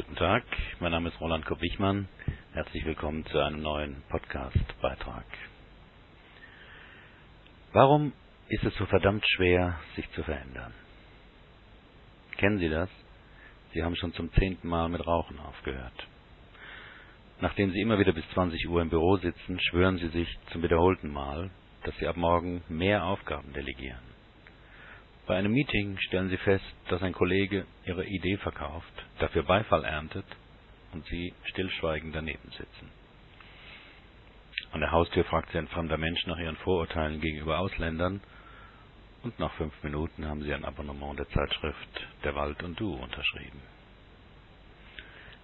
Guten Tag, mein Name ist Roland Kopp-Wichmann. Herzlich willkommen zu einem neuen Podcast-Beitrag. Warum ist es so verdammt schwer, sich zu verändern? Kennen Sie das? Sie haben schon zum zehnten Mal mit Rauchen aufgehört. Nachdem Sie immer wieder bis 20 Uhr im Büro sitzen, schwören Sie sich zum wiederholten Mal, dass Sie ab morgen mehr Aufgaben delegieren. Bei einem Meeting stellen Sie fest, dass ein Kollege Ihre Idee verkauft, dafür Beifall erntet und Sie stillschweigend daneben sitzen. An der Haustür fragt Sie ein fremder Mensch nach Ihren Vorurteilen gegenüber Ausländern und nach fünf Minuten haben Sie ein Abonnement der Zeitschrift Der Wald und Du unterschrieben.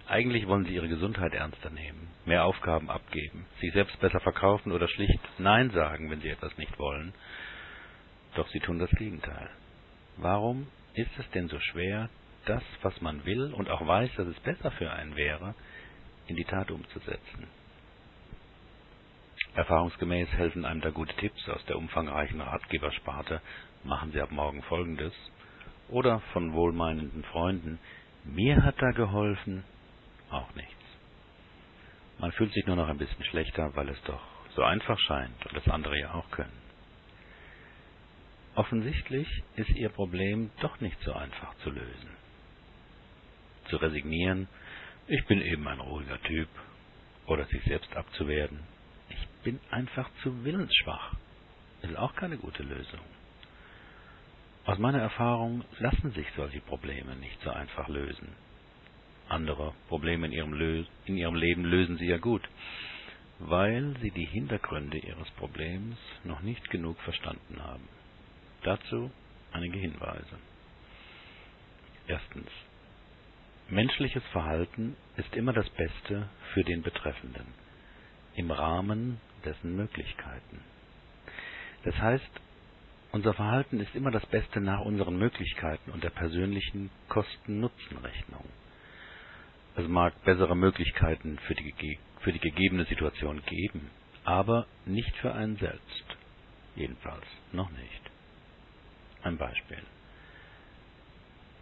Eigentlich wollen Sie Ihre Gesundheit ernster nehmen, mehr Aufgaben abgeben, sich selbst besser verkaufen oder schlicht Nein sagen, wenn Sie etwas nicht wollen, doch Sie tun das Gegenteil. Warum ist es denn so schwer, das, was man will und auch weiß, dass es besser für einen wäre, in die Tat umzusetzen? Erfahrungsgemäß helfen einem da gute Tipps aus der umfangreichen Ratgebersparte, machen Sie ab morgen Folgendes, oder von wohlmeinenden Freunden, mir hat da geholfen, auch nichts. Man fühlt sich nur noch ein bisschen schlechter, weil es doch so einfach scheint und das andere ja auch können. Offensichtlich ist ihr Problem doch nicht so einfach zu lösen. Zu resignieren, ich bin eben ein ruhiger Typ, oder sich selbst abzuwerten, ich bin einfach zu willensschwach, ist auch keine gute Lösung. Aus meiner Erfahrung lassen sich solche Probleme nicht so einfach lösen. Andere Probleme in ihrem, Lö in ihrem Leben lösen sie ja gut, weil sie die Hintergründe ihres Problems noch nicht genug verstanden haben. Dazu einige Hinweise. Erstens. Menschliches Verhalten ist immer das Beste für den Betreffenden, im Rahmen dessen Möglichkeiten. Das heißt, unser Verhalten ist immer das Beste nach unseren Möglichkeiten und der persönlichen Kosten-Nutzen-Rechnung. Es mag bessere Möglichkeiten für die, für die gegebene Situation geben, aber nicht für einen selbst. Jedenfalls noch nicht. Ein Beispiel.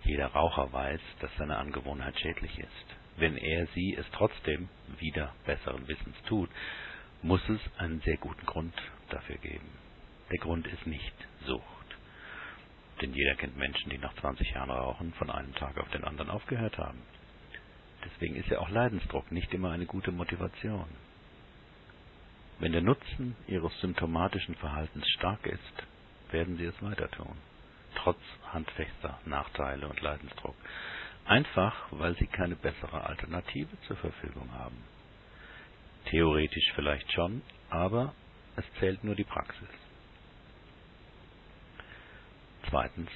Jeder Raucher weiß, dass seine Angewohnheit schädlich ist. Wenn er sie es trotzdem wieder besseren Wissens tut, muss es einen sehr guten Grund dafür geben. Der Grund ist nicht Sucht. Denn jeder kennt Menschen, die nach 20 Jahren Rauchen von einem Tag auf den anderen aufgehört haben. Deswegen ist ja auch Leidensdruck nicht immer eine gute Motivation. Wenn der Nutzen ihres symptomatischen Verhaltens stark ist, werden sie es weiter tun, trotz handfester Nachteile und Leidensdruck, einfach weil sie keine bessere Alternative zur Verfügung haben. Theoretisch vielleicht schon, aber es zählt nur die Praxis. Zweitens.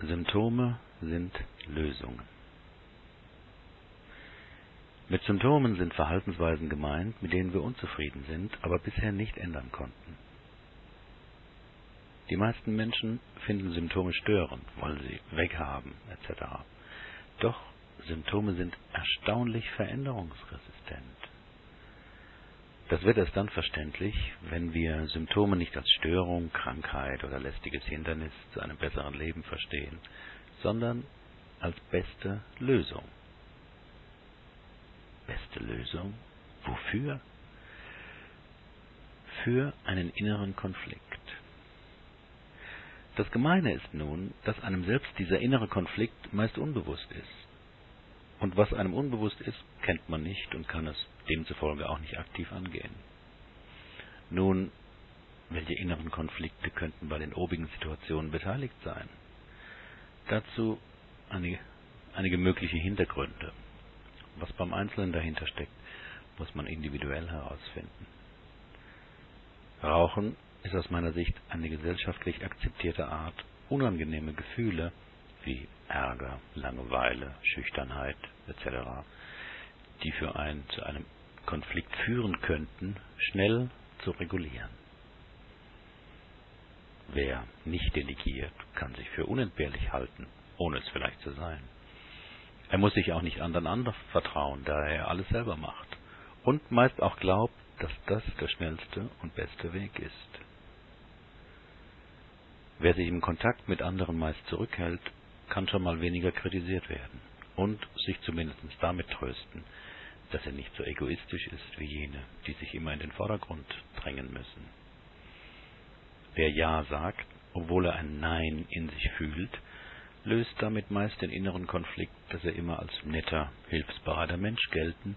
Symptome sind Lösungen. Mit Symptomen sind Verhaltensweisen gemeint, mit denen wir unzufrieden sind, aber bisher nicht ändern konnten. Die meisten Menschen finden Symptome störend, wollen sie weghaben, etc. Doch Symptome sind erstaunlich veränderungsresistent. Das wird erst dann verständlich, wenn wir Symptome nicht als Störung, Krankheit oder lästiges Hindernis zu einem besseren Leben verstehen, sondern als beste Lösung. Beste Lösung? Wofür? Für einen inneren Konflikt. Das Gemeine ist nun, dass einem selbst dieser innere Konflikt meist unbewusst ist. Und was einem unbewusst ist, kennt man nicht und kann es demzufolge auch nicht aktiv angehen. Nun, welche inneren Konflikte könnten bei den obigen Situationen beteiligt sein? Dazu einige, einige mögliche Hintergründe. Was beim Einzelnen dahinter steckt, muss man individuell herausfinden. Rauchen ist aus meiner Sicht eine gesellschaftlich akzeptierte Art, unangenehme Gefühle wie Ärger, Langeweile, Schüchternheit etc., die für einen zu einem Konflikt führen könnten, schnell zu regulieren. Wer nicht delegiert, kann sich für unentbehrlich halten, ohne es vielleicht zu sein. Er muss sich auch nicht anderen anvertrauen, da er alles selber macht und meist auch glaubt, dass das der schnellste und beste Weg ist. Wer sich im Kontakt mit anderen meist zurückhält, kann schon mal weniger kritisiert werden. und sich zumindest damit trösten, dass er nicht so egoistisch ist wie jene, die sich immer in den Vordergrund drängen müssen. Wer Ja sagt, obwohl er ein Nein in sich fühlt, löst damit meist den inneren Konflikt, dass er immer als netter, hilfsbereiter Mensch gelten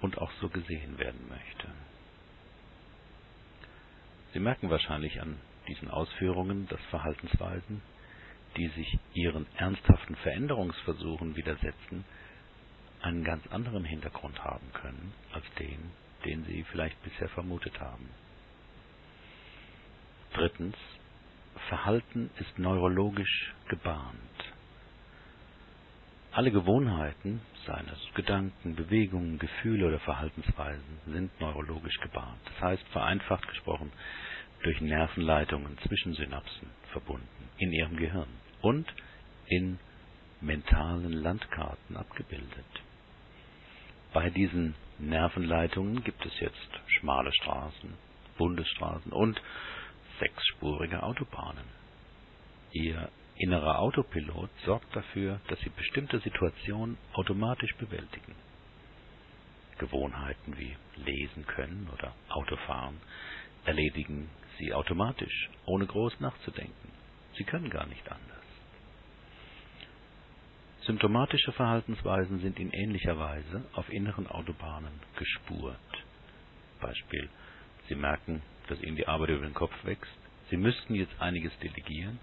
und auch so gesehen werden möchte. Sie merken wahrscheinlich an diesen Ausführungen, dass Verhaltensweisen, die sich ihren ernsthaften Veränderungsversuchen widersetzen, einen ganz anderen Hintergrund haben können als den, den Sie vielleicht bisher vermutet haben. Drittens. Verhalten ist neurologisch gebahnt. Alle Gewohnheiten, seien es Gedanken, Bewegungen, Gefühle oder Verhaltensweisen, sind neurologisch gebahnt. Das heißt, vereinfacht gesprochen, durch Nervenleitungen zwischen Synapsen verbunden in ihrem Gehirn und in mentalen Landkarten abgebildet. Bei diesen Nervenleitungen gibt es jetzt schmale Straßen, Bundesstraßen und sechsspurige Autobahnen. Ihr innerer Autopilot sorgt dafür, dass Sie bestimmte Situationen automatisch bewältigen. Gewohnheiten wie Lesen können oder Autofahren erledigen Sie automatisch, ohne groß nachzudenken. Sie können gar nicht anders. Symptomatische Verhaltensweisen sind in ähnlicher Weise auf inneren Autobahnen gespurt. Beispiel, Sie merken, dass Ihnen die Arbeit über den Kopf wächst, Sie müssten jetzt einiges delegieren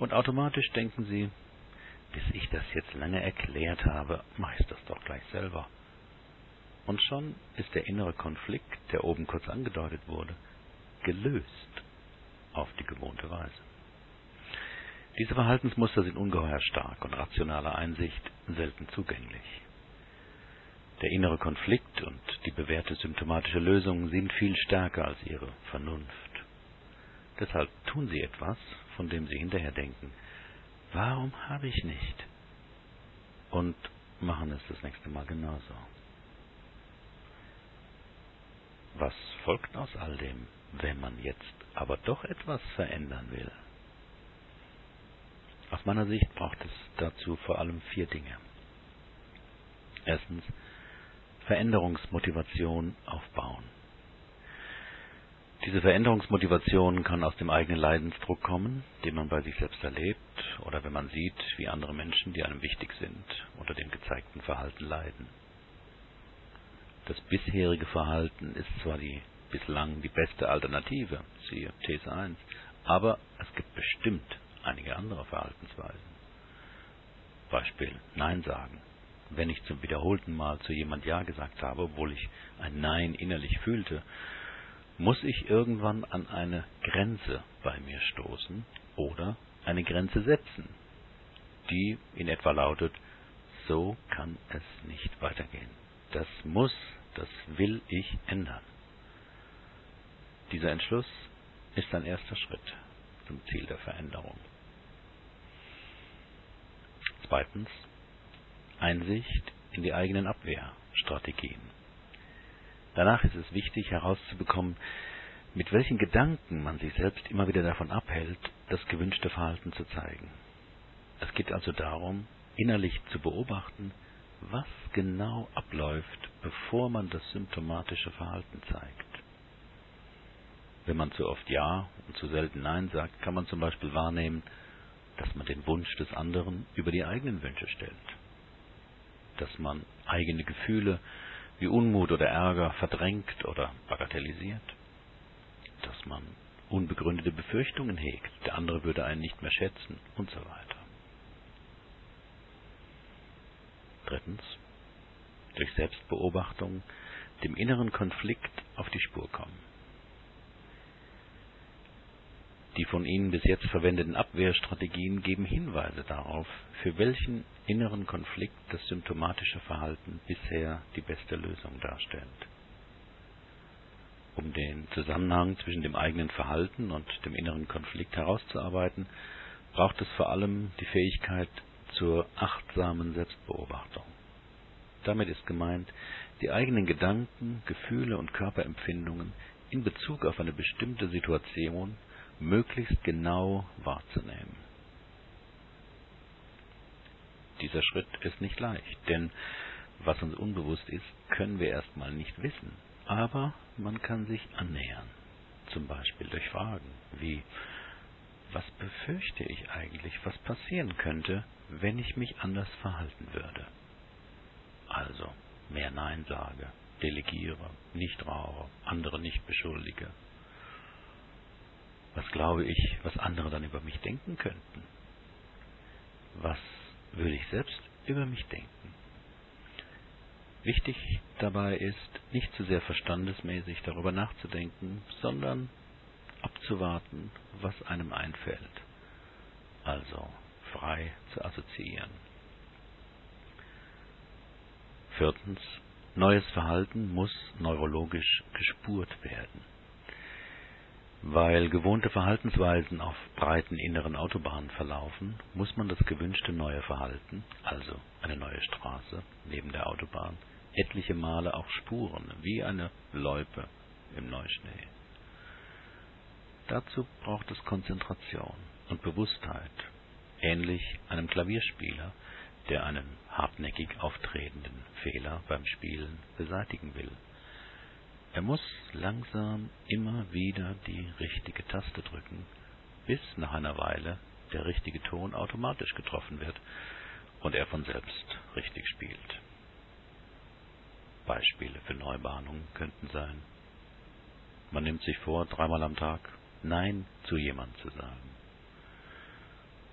und automatisch denken Sie, bis ich das jetzt lange erklärt habe, mache ich das doch gleich selber. Und schon ist der innere Konflikt, der oben kurz angedeutet wurde, gelöst auf die gewohnte Weise. Diese Verhaltensmuster sind ungeheuer stark und rationaler Einsicht selten zugänglich. Der innere Konflikt und die bewährte symptomatische Lösung sind viel stärker als ihre Vernunft. Deshalb tun sie etwas, von dem sie hinterher denken, warum habe ich nicht? Und machen es das nächste Mal genauso. Was folgt aus all dem, wenn man jetzt aber doch etwas verändern will? Aus meiner Sicht braucht es dazu vor allem vier Dinge. Erstens Veränderungsmotivation aufbauen. Diese Veränderungsmotivation kann aus dem eigenen Leidensdruck kommen, den man bei sich selbst erlebt, oder wenn man sieht, wie andere Menschen, die einem wichtig sind, unter dem gezeigten Verhalten leiden. Das bisherige Verhalten ist zwar die bislang die beste Alternative, siehe These 1, aber es gibt bestimmt einige andere Verhaltensweisen. Beispiel Nein sagen. Wenn ich zum wiederholten Mal zu jemand Ja gesagt habe, obwohl ich ein Nein innerlich fühlte, muss ich irgendwann an eine Grenze bei mir stoßen oder eine Grenze setzen, die in etwa lautet, so kann es nicht weitergehen. Das muss, das will ich ändern. Dieser Entschluss ist ein erster Schritt zum Ziel der Veränderung. Zweitens Einsicht in die eigenen Abwehrstrategien. Danach ist es wichtig herauszubekommen, mit welchen Gedanken man sich selbst immer wieder davon abhält, das gewünschte Verhalten zu zeigen. Es geht also darum, innerlich zu beobachten, was genau abläuft, bevor man das symptomatische Verhalten zeigt. Wenn man zu oft Ja und zu selten Nein sagt, kann man zum Beispiel wahrnehmen, dass man den Wunsch des anderen über die eigenen Wünsche stellt, dass man eigene Gefühle wie Unmut oder Ärger verdrängt oder bagatellisiert, dass man unbegründete Befürchtungen hegt, der andere würde einen nicht mehr schätzen und so weiter. Drittens, durch Selbstbeobachtung dem inneren Konflikt auf die Spur kommen. Die von Ihnen bis jetzt verwendeten Abwehrstrategien geben Hinweise darauf, für welchen inneren Konflikt das symptomatische Verhalten bisher die beste Lösung darstellt. Um den Zusammenhang zwischen dem eigenen Verhalten und dem inneren Konflikt herauszuarbeiten, braucht es vor allem die Fähigkeit zur achtsamen Selbstbeobachtung. Damit ist gemeint, die eigenen Gedanken, Gefühle und Körperempfindungen in Bezug auf eine bestimmte Situation möglichst genau wahrzunehmen. Dieser Schritt ist nicht leicht, denn was uns unbewusst ist, können wir erstmal nicht wissen. Aber man kann sich annähern. Zum Beispiel durch Fragen wie, was befürchte ich eigentlich, was passieren könnte, wenn ich mich anders verhalten würde? Also, mehr Nein sage, delegiere, nicht rauche, andere nicht beschuldige. Was glaube ich, was andere dann über mich denken könnten? Was würde ich selbst über mich denken? Wichtig dabei ist, nicht zu sehr verstandesmäßig darüber nachzudenken, sondern abzuwarten, was einem einfällt. Also frei zu assoziieren. Viertens. Neues Verhalten muss neurologisch gespurt werden. Weil gewohnte Verhaltensweisen auf breiten inneren Autobahnen verlaufen, muss man das gewünschte neue Verhalten, also eine neue Straße neben der Autobahn, etliche Male auch spuren, wie eine Loipe im Neuschnee. Dazu braucht es Konzentration und Bewusstheit, ähnlich einem Klavierspieler, der einen hartnäckig auftretenden Fehler beim Spielen beseitigen will. Er muss langsam immer wieder die richtige Taste drücken, bis nach einer Weile der richtige Ton automatisch getroffen wird und er von selbst richtig spielt. Beispiele für Neubahnungen könnten sein. Man nimmt sich vor, dreimal am Tag Nein zu jemandem zu sagen.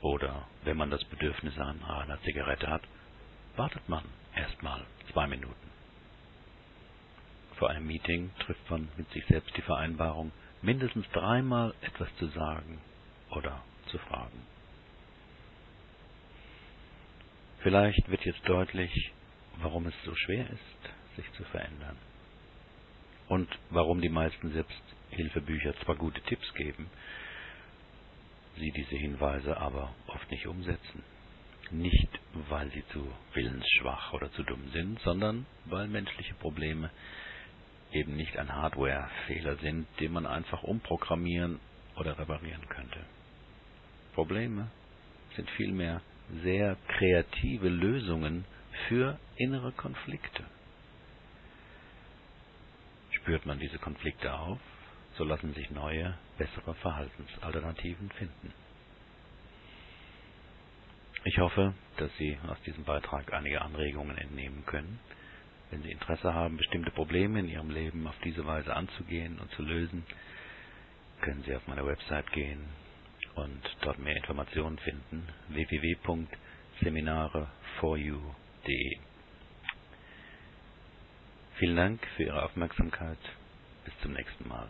Oder wenn man das Bedürfnis an einer Zigarette hat, wartet man erstmal zwei Minuten. Vor einem Meeting trifft man mit sich selbst die Vereinbarung, mindestens dreimal etwas zu sagen oder zu fragen. Vielleicht wird jetzt deutlich, warum es so schwer ist, sich zu verändern. Und warum die meisten Selbsthilfebücher zwar gute Tipps geben, sie diese Hinweise aber oft nicht umsetzen. Nicht, weil sie zu willensschwach oder zu dumm sind, sondern weil menschliche Probleme eben nicht ein Hardware-Fehler sind, den man einfach umprogrammieren oder reparieren könnte. Probleme sind vielmehr sehr kreative Lösungen für innere Konflikte. Spürt man diese Konflikte auf, so lassen sich neue, bessere Verhaltensalternativen finden. Ich hoffe, dass Sie aus diesem Beitrag einige Anregungen entnehmen können, wenn Sie Interesse haben, bestimmte Probleme in Ihrem Leben auf diese Weise anzugehen und zu lösen, können Sie auf meine Website gehen und dort mehr Informationen finden. www.seminare4u.de Vielen Dank für Ihre Aufmerksamkeit. Bis zum nächsten Mal.